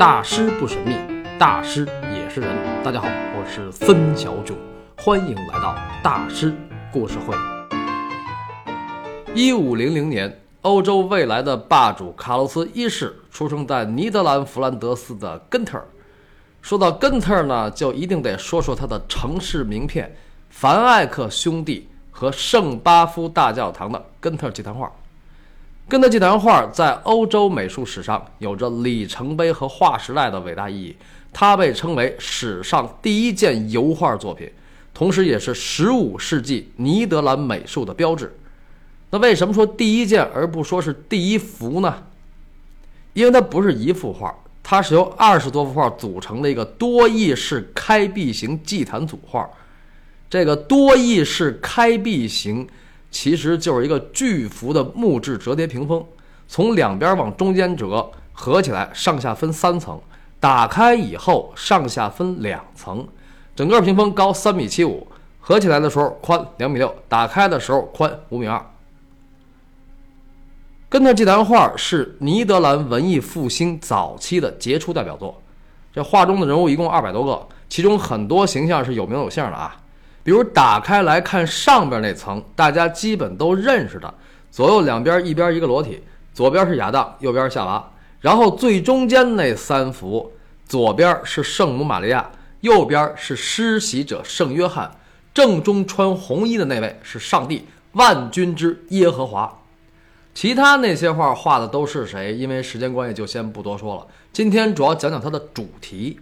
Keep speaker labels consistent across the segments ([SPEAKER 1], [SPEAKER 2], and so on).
[SPEAKER 1] 大师不神秘，大师也是人。大家好，我是孙小九，欢迎来到大师故事会。一五零零年，欧洲未来的霸主卡洛斯一世出生在尼德兰弗兰德斯的根特。说到根特呢，就一定得说说他的城市名片——凡艾克兄弟和圣巴夫大教堂的根特祭坛画。根特祭坛画在欧洲美术史上有着里程碑和划时代的伟大意义，它被称为史上第一件油画作品，同时也是15世纪尼德兰美术的标志。那为什么说第一件而不说是第一幅呢？因为它不是一幅画，它是由二十多幅画组成的一个多翼式开闭型祭坛组画。这个多翼式开闭型。其实就是一个巨幅的木质折叠屏风，从两边往中间折，合起来上下分三层，打开以后上下分两层，整个屏风高三米七五，合起来的时候宽两米六，打开的时候宽五米二。根特祭坛画是尼德兰文艺复兴早期的杰出代表作，这画中的人物一共二百多个，其中很多形象是有名有姓的啊。比如打开来看上边那层，大家基本都认识的，左右两边一边一个裸体，左边是亚当，右边是夏娃，然后最中间那三幅，左边是圣母玛利亚，右边是施洗者圣约翰，正中穿红衣的那位是上帝，万军之耶和华。其他那些画画的都是谁？因为时间关系，就先不多说了。今天主要讲讲它的主题。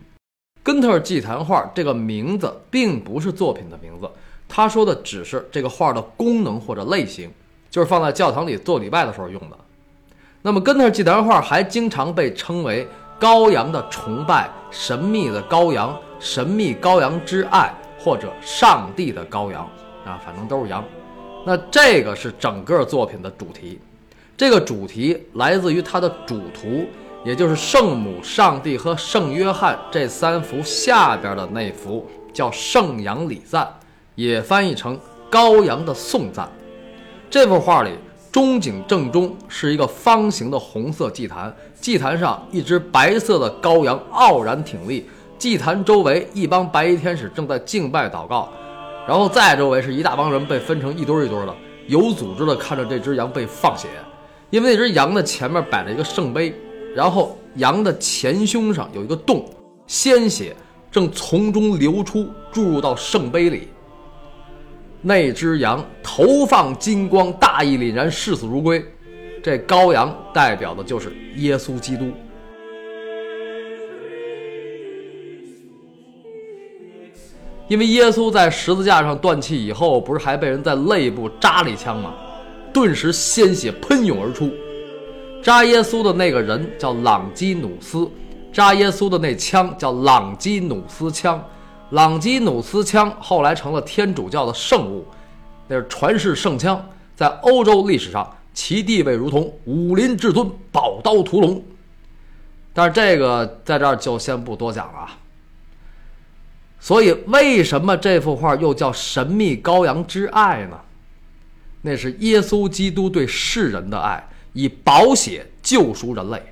[SPEAKER 1] 根特祭坛画这个名字并不是作品的名字，他说的只是这个画的功能或者类型，就是放在教堂里做礼拜的时候用的。那么根特祭坛画还经常被称为羔羊的崇拜、神秘的羔羊、神秘羔羊之爱或者上帝的羔羊啊，反正都是羊。那这个是整个作品的主题，这个主题来自于它的主图。也就是圣母、上帝和圣约翰这三幅下边的那幅叫《圣羊礼赞》，也翻译成“羔羊的颂赞”。这幅画里，中景正中是一个方形的红色祭坛，祭坛上一只白色的羔羊傲然挺立，祭坛周围一帮白衣天使正在敬拜祷告，然后再周围是一大帮人被分成一堆一堆的，有组织的看着这只羊被放血，因为那只羊的前面摆着一个圣杯。然后羊的前胸上有一个洞，鲜血正从中流出，注入到圣杯里。那只羊头放金光，大义凛然，视死如归。这羔羊代表的就是耶稣基督。因为耶稣在十字架上断气以后，不是还被人在肋部扎了一枪吗？顿时鲜血喷涌而出。扎耶稣的那个人叫朗基努斯，扎耶稣的那枪叫朗基努斯枪，朗基努斯枪后来成了天主教的圣物，那是传世圣枪，在欧洲历史上其地位如同武林至尊宝刀屠龙。但是这个在这儿就先不多讲了。所以为什么这幅画又叫神秘羔羊之爱呢？那是耶稣基督对世人的爱。以宝血救赎人类。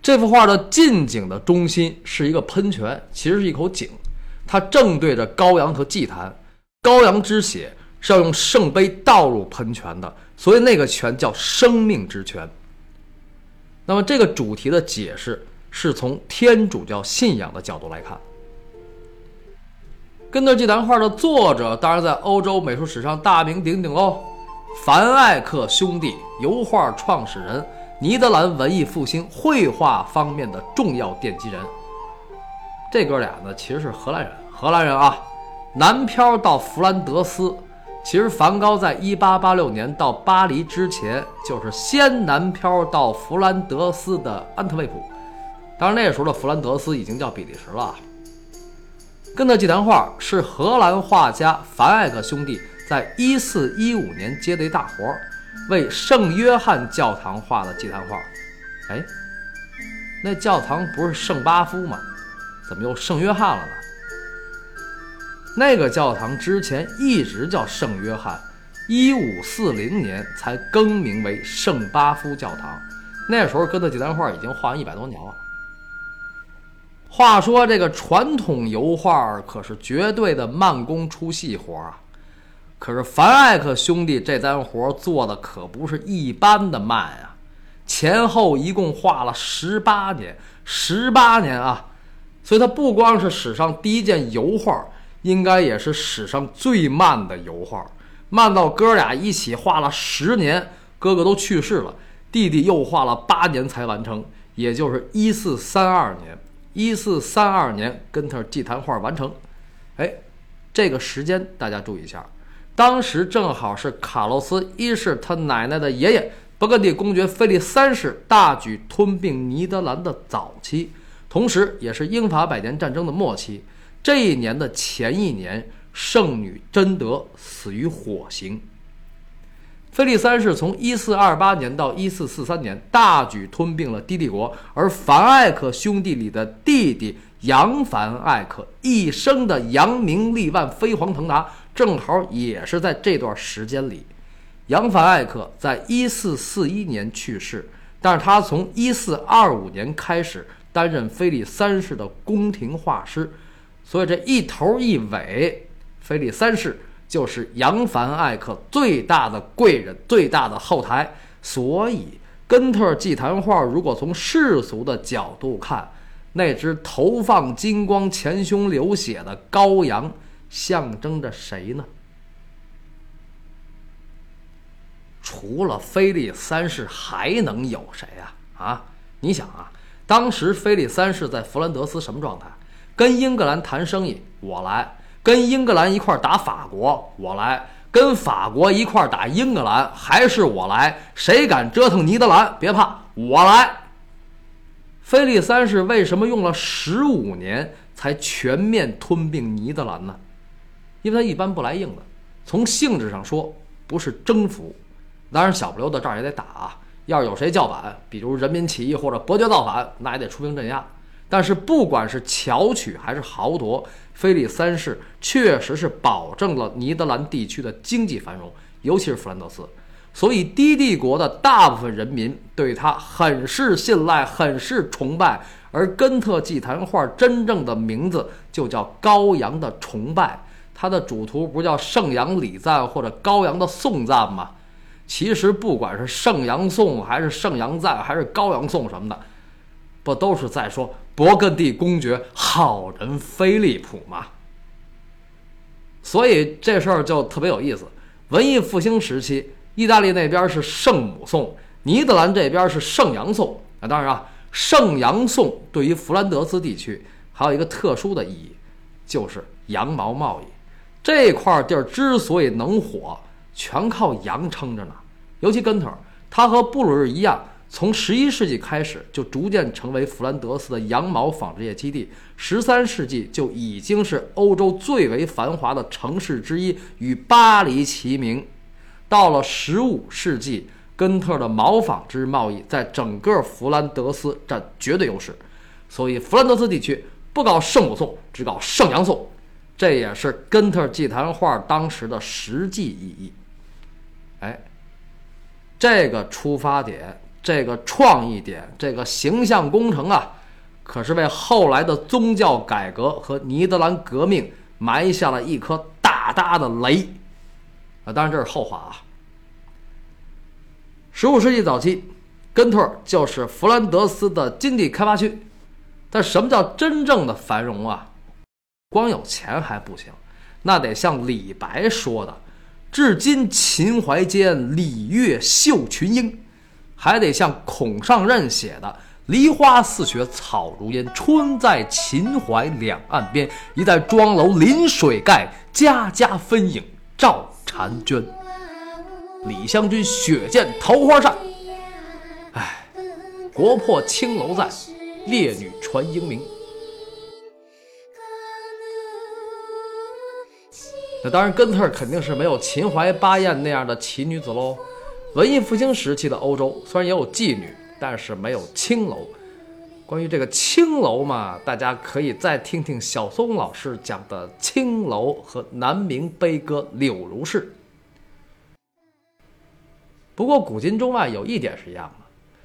[SPEAKER 1] 这幅画的近景的中心是一个喷泉，其实是一口井，它正对着羔羊和祭坛。羔羊之血是要用圣杯倒入喷泉的，所以那个泉叫生命之泉。那么这个主题的解释是从天主教信仰的角度来看。根特祭坛画的作者当然在欧洲美术史上大名鼎鼎喽。凡艾克兄弟，油画创始人，尼德兰文艺复兴绘画方面的重要奠基人。这哥俩呢，其实是荷兰人，荷兰人啊，南漂到弗兰德斯。其实梵高在1886年到巴黎之前，就是先南漂到弗兰德斯的安特卫普。当然那时候的弗兰德斯已经叫比利时了。根特祭坛画是荷兰画家凡艾克兄弟。在一四一五年接的一大活儿，为圣约翰教堂画的祭坛画。哎，那教堂不是圣巴夫吗？怎么又圣约翰了呢？那个教堂之前一直叫圣约翰，一五四零年才更名为圣巴夫教堂。那时候哥特祭坛画已经画完一百多年了。话说这个传统油画可是绝对的慢工出细活啊，可是凡艾克兄弟这单活做的可不是一般的慢啊，前后一共画了十八年，十八年啊，所以他不光是史上第一件油画，应该也是史上最慢的油画，慢到哥俩一起画了十年，哥哥都去世了。弟弟又画了八年才完成，也就是一四三二年。一四三二年，根特祭坛画完成。哎，这个时间大家注意一下，当时正好是卡洛斯一世他奶奶的爷爷勃艮第公爵菲利三世大举吞并尼德兰的早期，同时也是英法百年战争的末期。这一年的前一年，圣女贞德死于火刑。菲利三世从一四二八年到一四四三年，大举吞并了低帝国，而凡艾克兄弟里的弟弟扬凡艾克一生的扬名立万、飞黄腾达，正好也是在这段时间里。扬凡艾克在一四四一年去世，但是他从一四二五年开始担任菲利三世的宫廷画师，所以这一头一尾，菲利三世。就是扬凡艾克最大的贵人，最大的后台。所以，根特祭坛画如果从世俗的角度看，那只头放金光、前胸流血的羔羊，象征着谁呢？除了菲利三世，还能有谁啊？啊，你想啊，当时菲利三世在弗兰德斯什么状态？跟英格兰谈生意，我来。跟英格兰一块打法国，我来；跟法国一块打英格兰，还是我来。谁敢折腾尼德兰，别怕，我来。菲利三世为什么用了十五年才全面吞并尼德兰呢？因为他一般不来硬的。从性质上说，不是征服，当然小不溜的这儿也得打啊。要是有谁叫板，比如人民起义或者伯爵造反，那也得出兵镇压。但是不管是巧取还是豪夺。菲利三世确实是保证了尼德兰地区的经济繁荣，尤其是弗兰德斯，所以低帝国的大部分人民对他很是信赖，很是崇拜。而根特祭坛画真正的名字就叫羔羊的崇拜，它的主图不叫圣羊礼赞或者羔羊的颂赞吗？其实不管是圣羊颂还是圣羊赞还是羔羊颂什么的，不都是在说？勃艮第公爵好人菲利普吗，所以这事儿就特别有意思。文艺复兴时期，意大利那边是圣母颂，尼德兰这边是圣羊颂。啊，当然啊，圣羊颂对于弗兰德斯地区还有一个特殊的意义，就是羊毛贸易。这块地儿之所以能火，全靠羊撑着呢。尤其根特，它和布鲁日一样。从十一世纪开始，就逐渐成为弗兰德斯的羊毛纺织业基地。十三世纪就已经是欧洲最为繁华的城市之一，与巴黎齐名。到了十五世纪，根特的毛纺织贸易在整个弗兰德斯占绝对优势。所以，弗兰德斯地区不搞圣母颂，只搞圣羊颂，这也是根特祭坛画当时的实际意义。哎，这个出发点。这个创意点，这个形象工程啊，可是为后来的宗教改革和尼德兰革命埋下了一颗大大的雷啊！当然这是后话啊。十五世纪早期，根特就是弗兰德斯的经济开发区，但什么叫真正的繁荣啊？光有钱还不行，那得像李白说的：“至今秦淮间，礼乐绣群英。”还得像孔尚任写的“梨花似雪草如烟，春在秦淮两岸边。一代庄楼临水盖，家家分影照婵娟。”李香君血溅桃花扇，哎，国破青楼在，烈女传英名。当然，根特肯定是没有秦淮八艳那样的奇女子喽。文艺复兴时期的欧洲虽然也有妓女，但是没有青楼。关于这个青楼嘛，大家可以再听听小松老师讲的《青楼》和《南明悲歌柳如是》。不过古今中外有一点是一样的，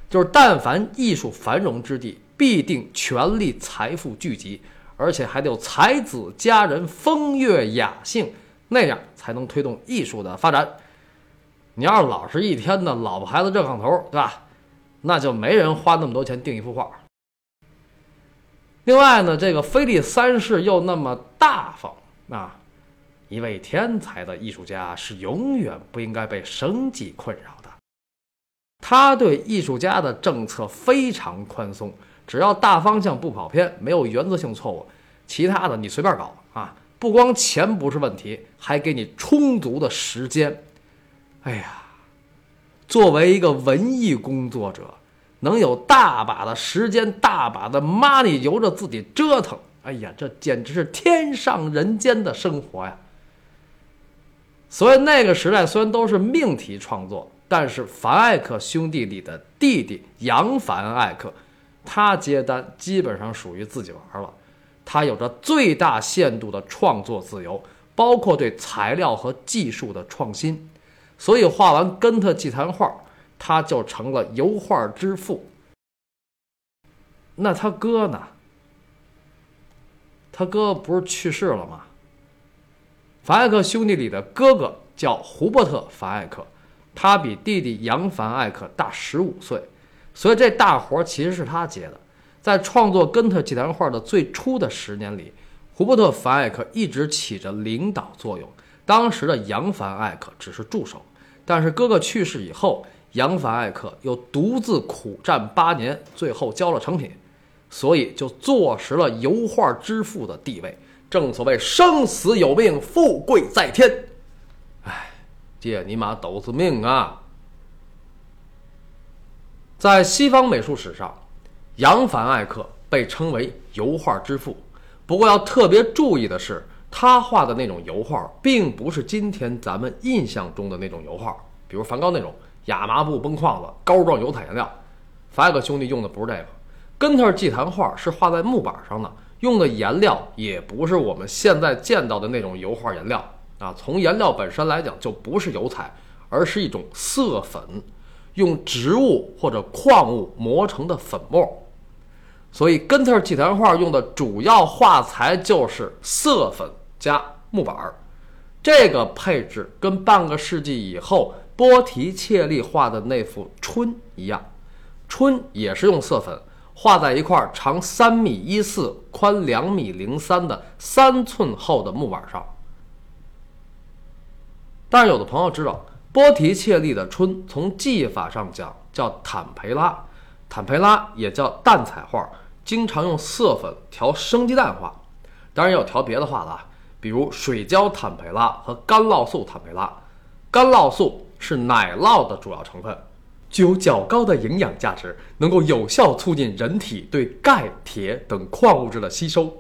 [SPEAKER 1] 就是但凡艺术繁荣之地，必定权力财富聚集，而且还得有才子佳人，风月雅兴，那样才能推动艺术的发展。你要是老是一天的老婆孩子热炕头，对吧？那就没人花那么多钱订一幅画。另外呢，这个菲利三世又那么大方啊，一位天才的艺术家是永远不应该被生计困扰的。他对艺术家的政策非常宽松，只要大方向不跑偏，没有原则性错误，其他的你随便搞啊！不光钱不是问题，还给你充足的时间。哎呀，作为一个文艺工作者。能有大把的时间、大把的 money 由着自己折腾，哎呀，这简直是天上人间的生活呀！所以那个时代虽然都是命题创作，但是凡艾克兄弟里的弟弟杨凡艾克，他接单基本上属于自己玩了，他有着最大限度的创作自由，包括对材料和技术的创新，所以画完根特祭坛画。他就成了油画之父。那他哥呢？他哥不是去世了吗？凡艾克兄弟里的哥哥叫胡伯特·凡艾克，他比弟弟杨·凡艾克大十五岁，所以这大活其实是他接的。在创作根特祭坛画的最初的十年里，胡伯特·凡艾克一直起着领导作用，当时的杨·凡艾克只是助手。但是哥哥去世以后，杨凡艾克又独自苦战八年，最后交了成品，所以就坐实了油画之父的地位。正所谓生死有命，富贵在天。哎，借你妈斗子命啊！在西方美术史上，杨凡艾克被称为油画之父。不过要特别注意的是，他画的那种油画，并不是今天咱们印象中的那种油画，比如梵高那种。亚麻布崩框子，膏状油彩颜料，法艾克兄弟用的不是这个。根特祭坛画是画在木板上的，用的颜料也不是我们现在见到的那种油画颜料啊。从颜料本身来讲，就不是油彩，而是一种色粉，用植物或者矿物磨成的粉末。所以根特祭坛画用的主要画材就是色粉加木板儿，这个配置跟半个世纪以后。波提切利画的那幅《春》一样，《春》也是用色粉画在一块长三米一四、宽两米零三的三寸厚的木板上。但是有的朋友知道，波提切利的《春》从技法上讲叫坦培拉，坦培拉也叫淡彩画，经常用色粉调生鸡蛋画，当然也有调别的画了，比如水胶坦培拉和干酪素坦培拉，干酪素。是奶酪的主要成分，具有较高的营养价值，能够有效促进人体对钙、铁等矿物质的吸收。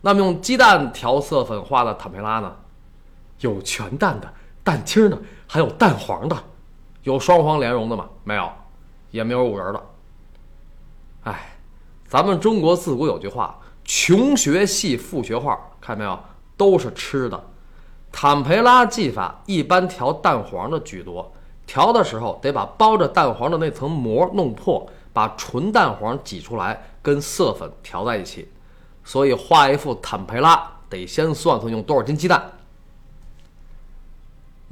[SPEAKER 1] 那么用鸡蛋调色粉画的坦培拉呢？有全蛋的、蛋清的，还有蛋黄的。有双黄莲蓉的吗？没有，也没有五仁的。哎，咱们中国自古有句话：“穷学戏，富学画。”看没有，都是吃的。坦培拉技法一般调蛋黄的居多，调的时候得把包着蛋黄的那层膜弄破，把纯蛋黄挤出来，跟色粉调在一起。所以画一幅坦培拉得先算算用多少斤鸡蛋。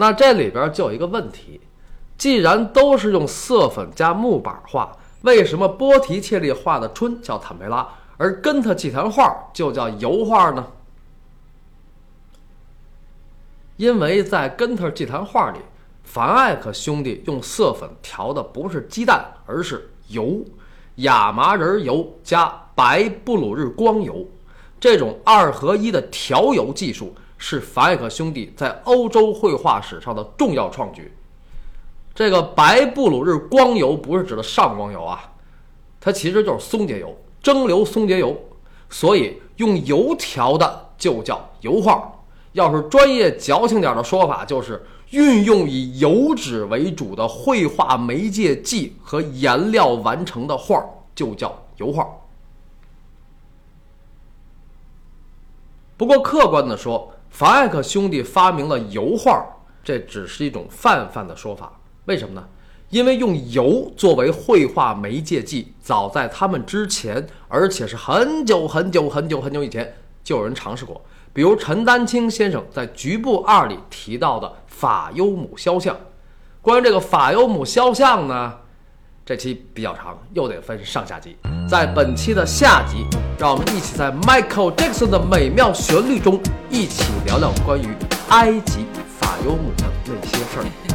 [SPEAKER 1] 那这里边就有一个问题：既然都是用色粉加木板画，为什么波提切利画的春叫坦培拉，而根特祭坛画就叫油画呢？因为在根特祭坛画里，凡艾克兄弟用色粉调的不是鸡蛋，而是油，亚麻仁油加白布鲁日光油。这种二合一的调油技术是凡艾克兄弟在欧洲绘画史上的重要创举。这个白布鲁日光油不是指的上光油啊，它其实就是松节油，蒸馏松节油，所以用油调的就叫油画。要是专业矫情点的说法，就是运用以油脂为主的绘画媒介剂和颜料完成的画，就叫油画。不过客观的说，凡艾克兄弟发明了油画，这只是一种泛泛的说法。为什么呢？因为用油作为绘画媒介剂，早在他们之前，而且是很久很久很久很久以前就有人尝试过。比如陈丹青先生在《局部二》里提到的法优姆肖像。关于这个法优姆肖像呢，这期比较长，又得分上下集。在本期的下集，让我们一起在 Michael Jackson 的美妙旋律中，一起聊聊关于埃及法尤姆的那些事儿。